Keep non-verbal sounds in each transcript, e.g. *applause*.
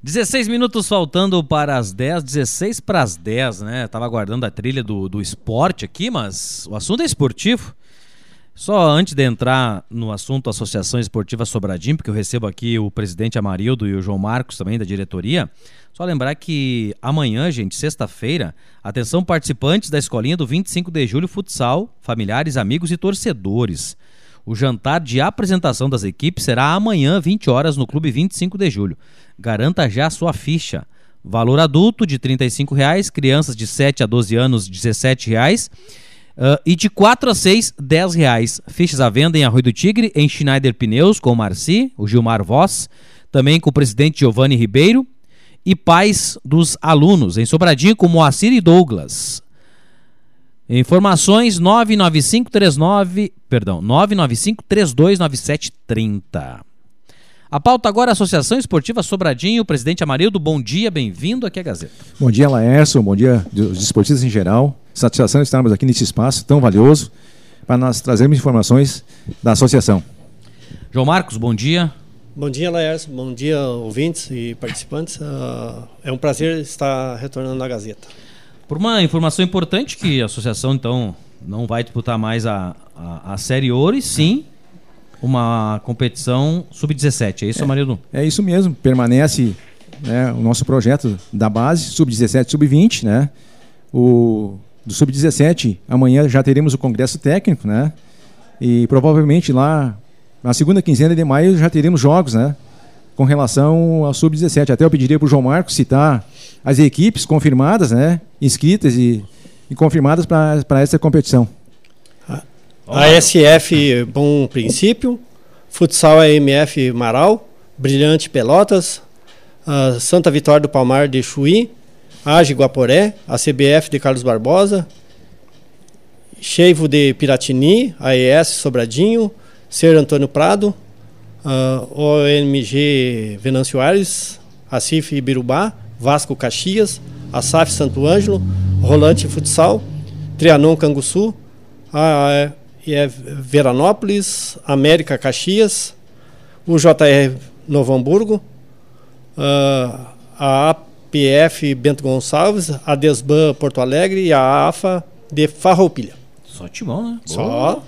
16 minutos faltando para as 10, 16 para as 10, né? Tava aguardando a trilha do, do esporte aqui, mas o assunto é esportivo. Só antes de entrar no assunto Associação Esportiva Sobradinho, porque eu recebo aqui o presidente Amarildo e o João Marcos também da diretoria, só lembrar que amanhã, gente, sexta-feira, atenção participantes da escolinha do 25 de julho futsal, familiares, amigos e torcedores. O jantar de apresentação das equipes será amanhã, 20 horas, no Clube 25 de julho. Garanta já sua ficha. Valor adulto de R$ reais, crianças de 7 a 12 anos 17 reais. Uh, e de 4 a 6, 10 reais. Fichas à venda em Arroio do Tigre, em Schneider Pneus, com o Marci, o Gilmar Voss, também com o presidente Giovanni Ribeiro e pais dos alunos, em Sobradinho com Moacir e Douglas. Informações 99539, perdão, 995329730. A pauta agora é a Associação Esportiva Sobradinho, presidente Amarildo, bom dia, bem-vindo aqui à Gazeta. Bom dia, Laércio, bom dia os esportistas em geral. Satisfação estarmos aqui nesse espaço tão valioso para nós trazermos informações da associação. João Marcos, bom dia. Bom dia, Laércio. Bom dia, ouvintes e participantes. Uh, é um prazer estar retornando à Gazeta. Por uma informação importante que a associação, então, não vai disputar mais a, a, a Série Ouro, e sim uma competição sub-17. É isso, é, Amarildo? É isso mesmo. Permanece né, o nosso projeto da base, sub-17, sub-20, né? O do sub-17, amanhã já teremos o congresso técnico, né? E provavelmente lá na segunda quinzena de maio já teremos jogos, né? Com relação ao sub-17. Até eu pediria para o João Marcos citar as equipes confirmadas, né? Inscritas e, e confirmadas para essa competição. ASF Bom Princípio, Futsal AMF Marau, Brilhante Pelotas, Santa Vitória do Palmar de Chuí, AGE Guaporé, a CBF de Carlos Barbosa, Cheivo de Piratini, AES Sobradinho, Ser Antônio Prado, OMG Venâncio Aires, Acif Ibirubá, Vasco Caxias, Asaf Santo Ângelo, Rolante Futsal, Trianon Canguçu, a é Veranópolis, América Caxias, o JR Novo Hamburgo, uh, a APF Bento Gonçalves, a Desban Porto Alegre e a AFA de Farroupilha. Só timão, né? Só,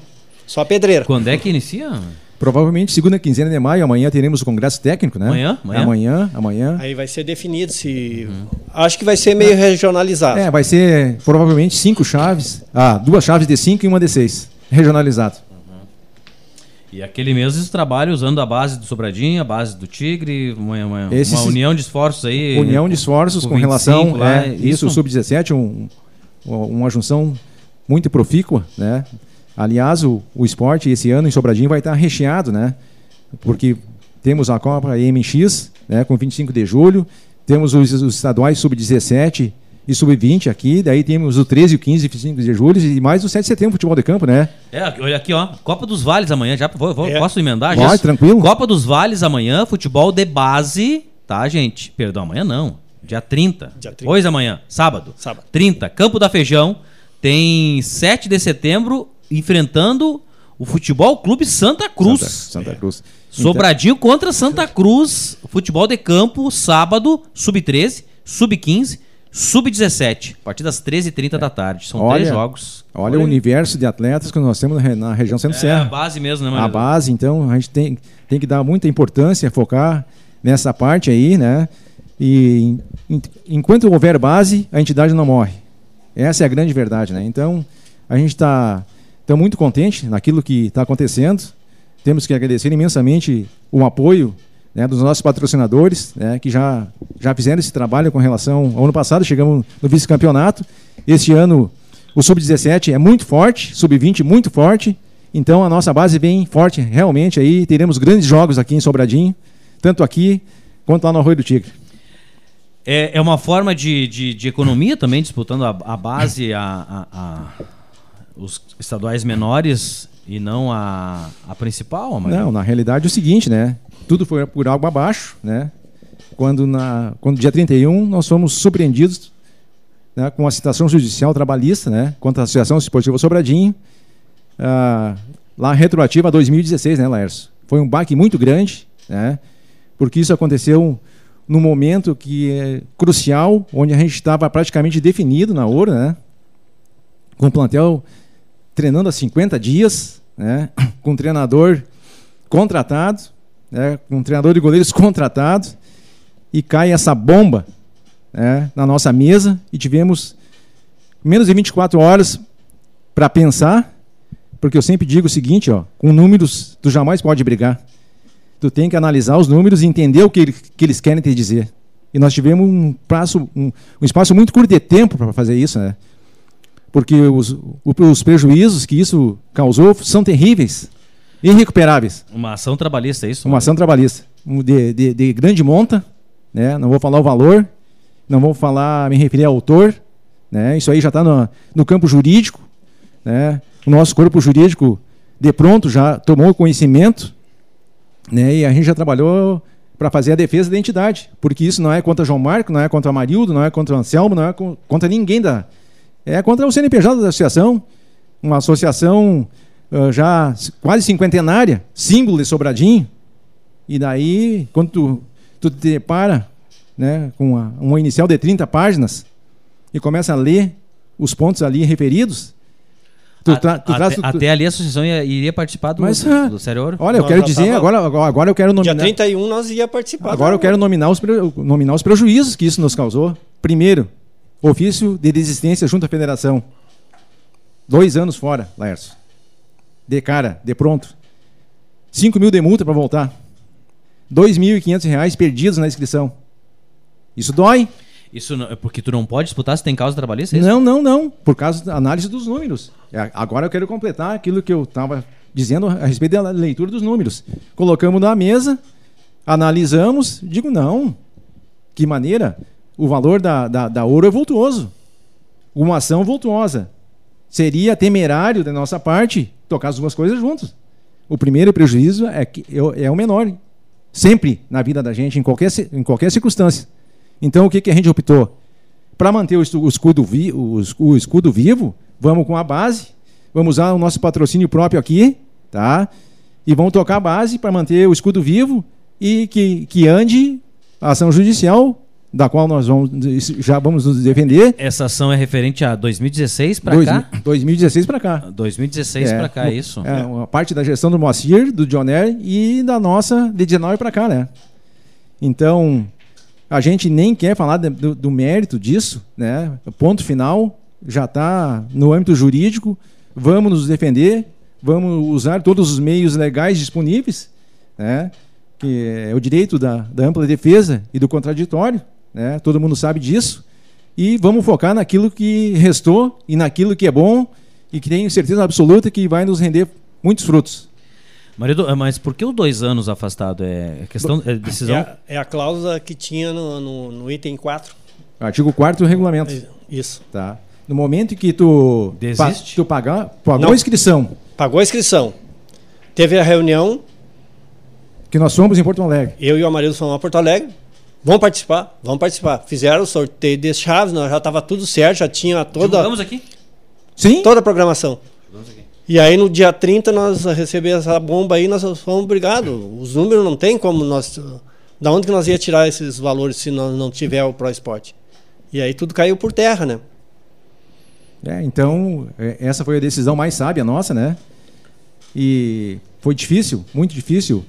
só pedreira. Quando é que inicia? Provavelmente segunda quinzena de maio, amanhã teremos o congresso técnico, né? Amanhã? Amanhã, amanhã. amanhã. Aí vai ser definido se. Uhum. Acho que vai ser meio regionalizado. É, vai ser provavelmente cinco chaves. Ah, duas chaves de cinco e uma de seis regionalizado. Uhum. E aquele mesmo trabalho usando a base do Sobradinho, a base do Tigre, uma, uma, uma união de esforços aí. União de esforços com, com relação lá, é, isso, o sub-17, um, uma junção muito profícua, né? Aliás, o, o esporte esse ano em Sobradinho vai estar recheado, né? Porque temos a Copa MX, né, com 25 de julho, temos os, os estaduais sub-17 e sub-20 aqui, daí temos o 13, o 15 e 25 de julho e mais o 7 de setembro, futebol de campo, né? É, olha aqui, ó, Copa dos Vales amanhã, já vou, vou, é. posso emendar? Pode, já? tranquilo. Copa dos Vales amanhã, futebol de base, tá, gente? Perdão, amanhã não, dia 30. Dia 30. Pois amanhã, sábado. Sábado. 30, Campo da Feijão, tem 7 de setembro enfrentando o Futebol Clube Santa Cruz. Santa, Santa Cruz. Sobradinho contra Santa Cruz, futebol de campo, sábado, sub-13, sub-15 Sub-17, a partir das 13h30 é. da tarde. São olha, três jogos. Olha, olha, o universo de atletas que nós temos na região Centro-Serra. É a base mesmo, né, Maria? A base, então, a gente tem, tem que dar muita importância, focar nessa parte aí, né? E in, enquanto houver base, a entidade não morre. Essa é a grande verdade, né? Então, a gente está tá muito contente naquilo que está acontecendo. Temos que agradecer imensamente o apoio né, dos nossos patrocinadores, né, que já, já fizeram esse trabalho com relação ao ano passado, chegamos no vice-campeonato. Este ano o sub-17 é muito forte, sub-20 muito forte, então a nossa base vem forte realmente aí, teremos grandes jogos aqui em Sobradinho, tanto aqui quanto lá no Arroio do Tigre. É, é uma forma de, de, de economia também, disputando a, a base, a, a, a, os estaduais menores e não a, a principal? Não, na realidade é o seguinte, né? tudo foi por água abaixo, né? Quando, na, quando dia 31 nós fomos surpreendidos né, com a citação judicial trabalhista né, contra a Associação Esportiva Sobradinho, ah, lá retroativa a 2016, né, Laércio? Foi um baque muito grande, né? Porque isso aconteceu no momento que é crucial, onde a gente estava praticamente definido na Ouro, né? Com o plantel treinando há 50 dias, né? *coughs* Com um treinador contratado, né? Com um treinador de goleiros contratado, e cai essa bomba né? na nossa mesa e tivemos menos de 24 horas para pensar, porque eu sempre digo o seguinte, ó, com números tu jamais pode brigar tu tem que analisar os números e entender o que, que eles querem te dizer. E nós tivemos um, prazo, um, um espaço muito curto de tempo para fazer isso, né? Porque os, os prejuízos que isso causou são terríveis, irrecuperáveis. Uma ação trabalhista, é isso? Uma ação trabalhista. De, de, de, grande monta, né? não vou falar o valor, não vou falar, me referir ao autor, né? isso aí já está no, no campo jurídico. Né? O nosso corpo jurídico, de pronto, já tomou conhecimento né? E a gente já trabalhou para fazer a defesa da entidade, porque isso não é contra João Marco, não é contra Marildo, não é contra Anselmo, não é contra ninguém da. É contra o CNPJ da associação, uma associação uh, já quase cinquentenária, símbolo de Sobradinho. E daí, quando tu, tu te depara né, com uma, uma inicial de 30 páginas e começa a ler os pontos ali referidos, Tu tra, tu até, tu, até, ali a associação ia, iria participar do, Mas, do, do Sério Ouro? Olha, eu quero dizer, tava... agora, agora eu quero nominar. Dia 31 nós ia participar. Agora eu quero nominar os, nominar os prejuízos que isso nos causou. Primeiro, ofício de desistência junto à federação. Dois anos fora, Laércio. De cara, de pronto. 5 mil de multa para voltar. R$ 2.500 perdidos na inscrição. Isso dói. Isso não, é porque tu não pode disputar se tem causa trabalhista? É não, não, não. Por causa da análise dos números. É, agora eu quero completar aquilo que eu estava dizendo a respeito da leitura dos números. Colocamos na mesa, analisamos, digo, não. Que maneira? O valor da, da, da ouro é vultuoso. Uma ação vultuosa. Seria temerário da nossa parte tocar as duas coisas juntos. O primeiro prejuízo é, que, é o menor. Sempre na vida da gente, em qualquer, em qualquer circunstância. Então, o que, que a gente optou? Para manter o escudo, vi, o, o escudo vivo, vamos com a base, vamos usar o nosso patrocínio próprio aqui, tá? E vamos tocar a base para manter o escudo vivo e que, que ande a ação judicial da qual nós vamos, já vamos nos defender. Essa ação é referente a 2016 para cá? 2016 para cá. 2016 é, para cá, é isso. É, uma parte da gestão do Moacir, do Joner e da nossa de 19 para cá, né? Então, a gente nem quer falar do, do mérito disso, né? Ponto final, já está no âmbito jurídico. Vamos nos defender, vamos usar todos os meios legais disponíveis, né? que é o direito da, da ampla defesa e do contraditório, né? todo mundo sabe disso, e vamos focar naquilo que restou e naquilo que é bom e que tenho certeza absoluta que vai nos render muitos frutos. Marido, mas por que os dois anos afastado? É questão é decisão? É a, é a cláusula que tinha no, no, no item 4. Artigo 4 do regulamento. Isso. Tá. No momento em que tu, Desiste? Pa, tu pagar, pagou Não. a inscrição. Pagou a inscrição. Teve a reunião. Que nós somos em Porto Alegre. Eu e o marido fomos a Porto Alegre. Vamos participar? Vamos participar. Fizeram o sorteio de chaves, nós já estava tudo certo, já tinha toda. Vamos aqui? Sim. Toda a programação. Aqui. E aí no dia 30 nós recebemos essa bomba aí, nós fomos obrigados. Os números não tem como nós. Da onde que nós ia tirar esses valores se nós não tiver o Pro Esporte? E aí tudo caiu por terra, né? É, então, é, essa foi a decisão mais sábia nossa, né? E foi difícil, muito difícil.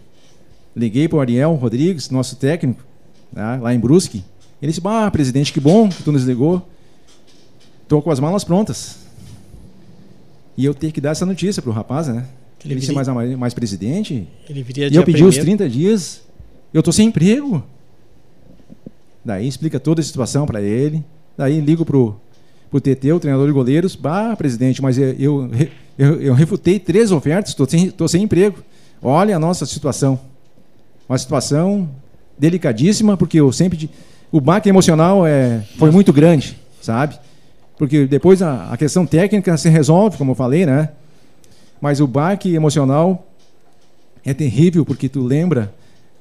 Liguei para o Ariel Rodrigues, nosso técnico, né, lá em Brusque. Ele disse: Ah, presidente, que bom que tu nos ligou. Estou com as malas prontas. E eu ter que dar essa notícia para o rapaz, né? Ele, ele viria... ser mais, mais presidente. Ele viria E eu pedi os 30 dias. Eu tô sem emprego. Daí explica toda a situação para ele. Daí ligo pro pro TT, o treinador de goleiros. Bah, presidente, mas eu, eu, eu, eu refutei três ofertas, estou sem, tô sem emprego. Olha a nossa situação. Uma situação delicadíssima, porque eu sempre. O baque emocional é, foi muito grande, sabe? porque depois a, a questão técnica se resolve, como eu falei, né? Mas o baque emocional é terrível porque tu lembra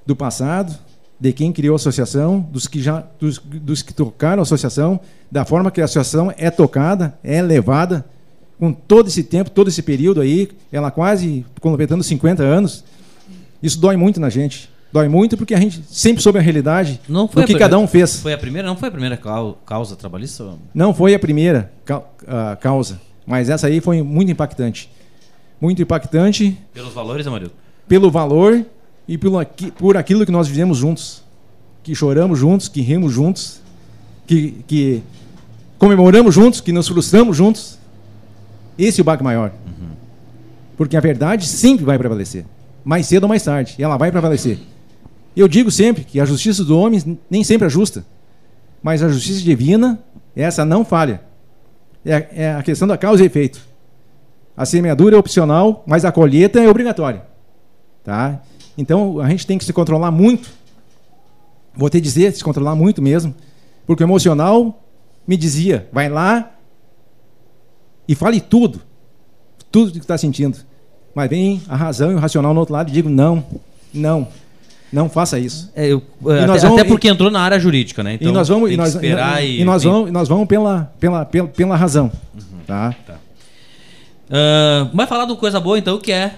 do passado, de quem criou a associação, dos que já dos, dos que tocaram a associação, da forma que a associação é tocada, é levada, com todo esse tempo, todo esse período aí, ela quase completando 50 anos. Isso dói muito na gente. Dói muito porque a gente sempre soube a realidade Não foi do que cada um fez. Foi a primeira, não foi a primeira cau- causa trabalhista? Não foi a primeira ca- causa, mas essa aí foi muito impactante. Muito impactante Pelos valores, Amarildo? pelo valor e pelo, por aquilo que nós vivemos juntos. Que choramos juntos, que rimos juntos, que, que comemoramos juntos, que nos frustramos juntos. Esse é o baque maior. Porque a verdade sempre vai prevalecer. Mais cedo ou mais tarde. Ela vai prevalecer. Eu digo sempre que a justiça do homem nem sempre é justa. Mas a justiça divina, essa não falha. É, é a questão da causa e efeito. A semeadura é opcional, mas a colheita é obrigatória. Tá? Então a gente tem que se controlar muito. Vou te dizer, se controlar muito mesmo. Porque o emocional me dizia, vai lá e fale tudo. Tudo que está sentindo. Mas vem a razão e o racional no outro lado e digo, não, não, não faça isso. É, eu, até, nós vamos- até porque entrou na área jurídica, né? Então, e nós vamos, tem e nós, esperar e, e, e nós tem- vamos, e nós vamos pela, pela, pela, pela razão. Tá? Ah, vai falar de uma coisa boa, então, que é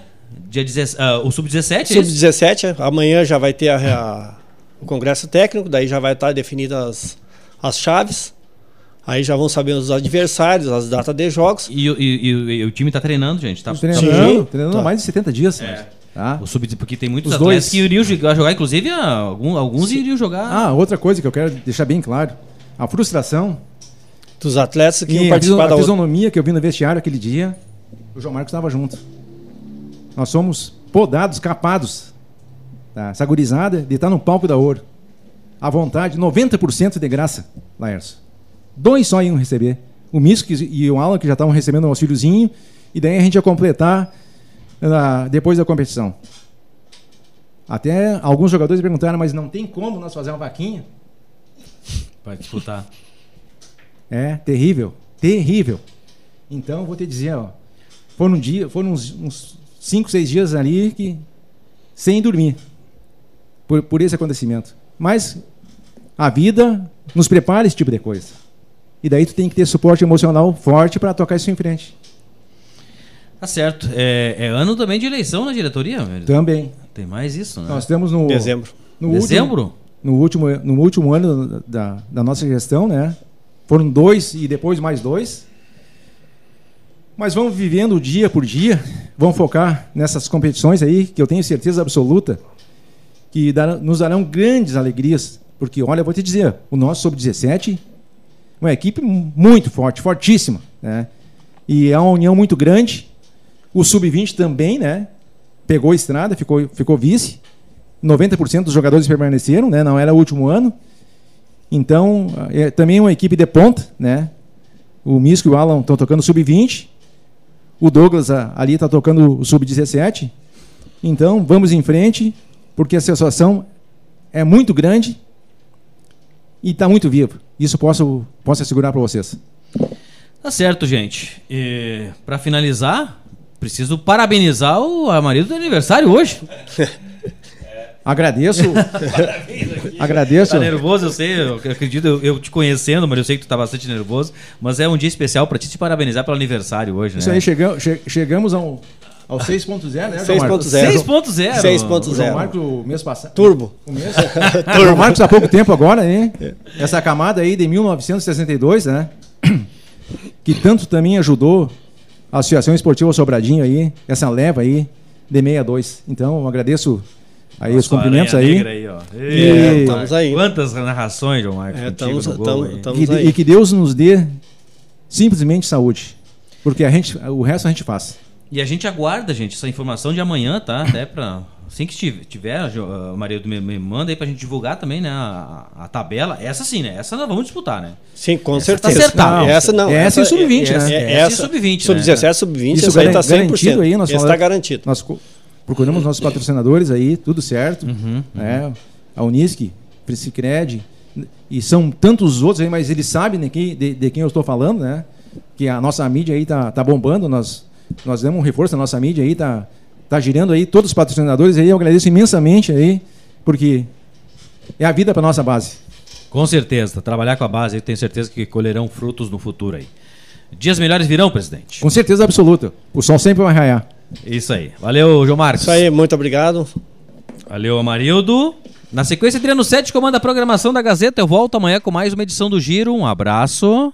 dia 16, ah, o Sub-17, é isso? Sub-17, amanhã já vai ter a- a- o congresso técnico, daí já vai estar definidas as, as chaves. Aí já vão saber os adversários, as datas de jogos. E, o- e- e- e o time tá treinando, gente. Tá, Treinando, Sim. treinando há Tá. mais de 70 dias. Tá? O sub, porque tem muitos Os atletas dois. que iriam jogar, jogar, inclusive ah, algum- alguns iriam jogar. Ah, outra coisa que eu quero deixar bem claro. A frustração Dos atletas que e iam a, participar a da outra. fisionomia que eu vi no vestiário aquele dia, o João Marcos estava junto. Nós somos podados, capados. Tá? Essa gurizada de estar no palco da ouro. À vontade, 90% de graça, Laércio. Dois só iam receber. O Misco e o Alan, que já estavam recebendo um auxíliozinho, e daí a gente ia completar ah, depois da competição. Até alguns jogadores perguntaram, mas não tem como nós fazer uma vaquinha? Vai disputar. É terrível, terrível. Então, vou te dizer, ó, foram, um dia, foram uns, uns cinco, seis dias ali que sem dormir por, por esse acontecimento. Mas a vida nos prepara esse tipo de coisa. E daí tu tem que ter suporte emocional forte para tocar isso em frente. Tá certo. É, é ano também de eleição na diretoria, velho. Também. Tem mais isso, né? Nós estamos no Dezembro. no último, Dezembro? no último no último ano da, da nossa gestão, né? Foram dois e depois mais dois. Mas vamos vivendo dia por dia, vamos focar nessas competições aí, que eu tenho certeza absoluta que darão- nos darão grandes alegrias. Porque, olha, eu vou te dizer, o nosso Sub-17 uma equipe muito forte, fortíssima. Né? E é uma união muito grande. O Sub-20 também, né? Pegou a estrada, ficou, ficou vice. 90% dos jogadores permaneceram, né? Não era o último ano. Então, é também uma equipe de ponta, né? O Misco e o Alan estão tocando sub-20. O Douglas ali está tocando o sub-17. Então, vamos em frente, porque a associação é muito grande e está muito viva. Isso posso, posso assegurar para vocês. Tá certo, gente. Pra finalizar, preciso parabenizar o marido do aniversário hoje. *laughs* Agradeço. agradeço. Tá nervoso, eu sei, eu acredito, eu, eu te conhecendo, mas eu sei que tu tá bastante nervoso. Mas é um dia especial pra ti te parabenizar pelo aniversário hoje, né? Isso aí, chegamos, che- chegamos ao, *laughs* ao 6.0, né, João Marcos? 6.0. 6.0. 6.0. O Marcos, o mês passado. Turbo. O mês, *laughs* o João Marcos há pouco tempo agora, hein? Essa camada aí de 1962, né? *coughs* Que tanto também ajudou a Associação Esportiva Sobradinho aí, essa leva aí de 62. Então, eu agradeço aí os Nossa, cumprimentos aranha aí. aí ó. E- Estamos aí. Quantas narrações, João Marcos, É, estamos- gol tamo- aí. tamo- E, que- aí. e que Deus nos dê simplesmente saúde. Porque a gente, o resto a gente faz. E a gente aguarda, gente, essa informação de amanhã, tá? Até pra. Assim que tiver, ah, Marido me, manda aí pra gente divulgar também, né? A, a tabela. Essa sim, né? Essa nós vamos disputar, né? Sim, com Essa tá certeza. acertada. Essa não. Essa e sub-20, é- né? é- Essa e Essa, sub-20, né? Sub-17, sub-20, Isso aí tá garan- 100%. garantido aí, nós Esse falamos- tá garantido. Nós procuramos nossos patrocinadores aí, tudo certo. né? A Unisc, Priscicred, e são tantos outros aí, mas eles sabem de quem, de, de quem eu estou falando, né? Que a nossa mídia aí tá, tá bombando, nós, nós demos um reforço na nossa mídia aí, tá, tá girando aí, todos os patrocinadores aí, eu agradeço imensamente aí, porque é a vida para nossa base. Com certeza. Trabalhar com a base, eu tenho certeza que colherão frutos no futuro aí. Dias melhores virão, presidente. Com certeza absoluta. O sol sempre vai raiar. Isso aí. Valeu, João Marcos. Isso aí, muito obrigado. Valeu, Amarildo. Na sequência, Adriano Sete comanda a programação da Gazeta. Eu volto amanhã com mais uma edição do Giro. Um abraço.